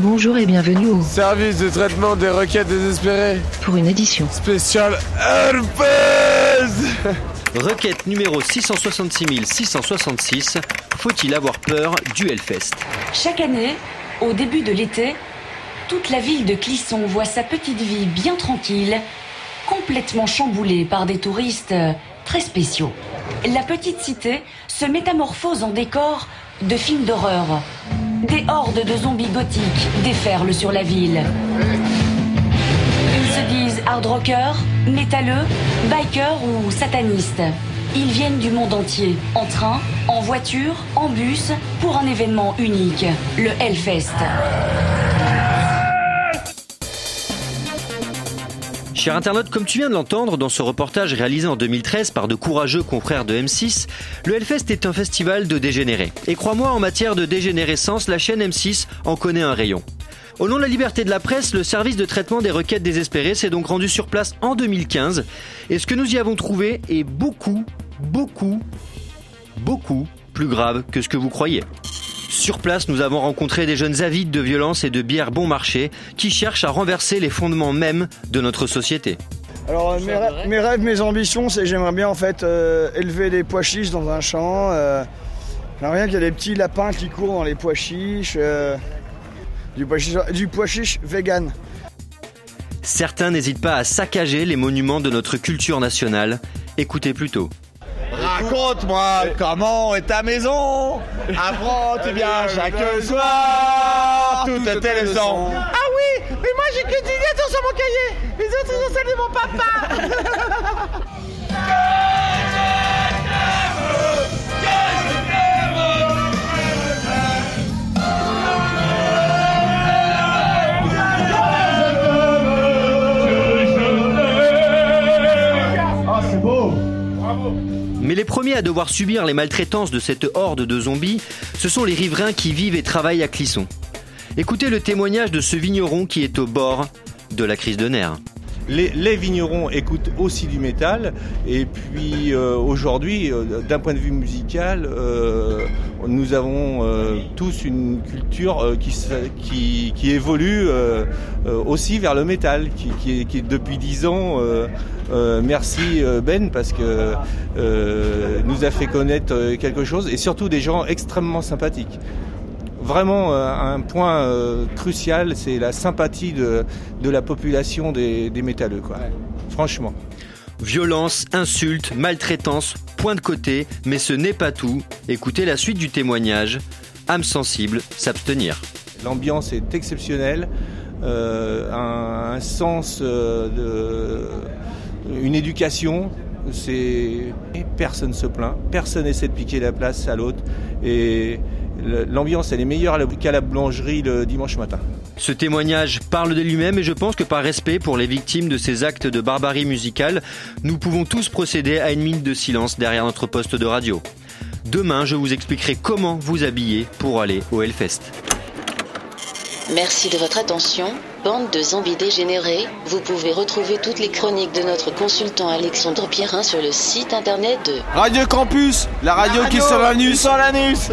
Bonjour et bienvenue au Service de traitement des requêtes désespérées. pour une édition. Spécial Herpes Requête numéro 666 666. Faut-il avoir peur du Hellfest? Chaque année, au début de l'été, toute la ville de Clisson voit sa petite vie bien tranquille, complètement chamboulée par des touristes euh, très spéciaux. La petite cité se métamorphose en décor de films d'horreur. Des hordes de zombies gothiques déferlent sur la ville. Ils se disent hard rockers, métalleux, bikers ou satanistes. Ils viennent du monde entier, en train, en voiture, en bus, pour un événement unique, le Hellfest. Cher internaute, comme tu viens de l'entendre dans ce reportage réalisé en 2013 par de courageux confrères de M6, le Hellfest est un festival de dégénérés. Et crois-moi, en matière de dégénérescence, la chaîne M6 en connaît un rayon. Au nom de la liberté de la presse, le service de traitement des requêtes désespérées s'est donc rendu sur place en 2015. Et ce que nous y avons trouvé est beaucoup, beaucoup, beaucoup plus grave que ce que vous croyez. Sur place, nous avons rencontré des jeunes avides de violence et de bière bon marché qui cherchent à renverser les fondements mêmes de notre société. Alors euh, mes, rêves, mes rêves, mes ambitions, c'est j'aimerais bien en fait euh, élever des pois chiches dans un champ. Euh, j'aimerais bien qu'il y ait des petits lapins qui courent dans les pois chiches. euh, du, pois chiche du pois chiche vegan. Certains n'hésitent pas à saccager les monuments de notre culture nationale. Écoutez plutôt. Raconte-moi comment est ta maison. Apprends-tu bien chaque soir. Toutes tes leçons Ah oui, mais moi j'ai que 10 lettres sur mon cahier. Les autres sont celles de mon papa. Mais les premiers à devoir subir les maltraitances de cette horde de zombies, ce sont les riverains qui vivent et travaillent à Clisson. Écoutez le témoignage de ce vigneron qui est au bord de la crise de nerfs. Les, vignerons écoutent aussi du métal et puis euh, aujourd'hui, euh, d'un point de vue musical, euh, nous avons tous une culture qui, qui, évolue aussi vers le métal, qui, est, est depuis dix ans. merci Ben parce que nous a fait connaître quelque chose et surtout des gens extrêmement sympathiques vraiment euh, un point euh, crucial, c'est la sympathie de, de la population des, des métalleux, quoi. Franchement. Violence, insultes, maltraitance, point de côté, mais ce n'est pas tout. Écoutez la suite du témoignage. Âme sensible, s'abstenir. L'ambiance est exceptionnelle, euh, un, un sens euh, de, une éducation. C'est personne se plaint, personne essaie de piquer la place à l'autre et l'ambiance elle est meilleure qu'à la boulangerie le dimanche matin. Ce témoignage parle de lui-même et je pense que par respect pour les victimes de ces actes de barbarie musicale, nous pouvons tous procéder à une minute de silence derrière notre poste de radio. Demain, je vous expliquerai comment vous habiller pour aller au Hellfest. Merci de votre attention. Bande de zombies dégénérés, vous pouvez retrouver toutes les chroniques de notre consultant Alexandre Pierrin sur le site internet de Radio Campus, la radio, qui sort l'anus Sans l'anus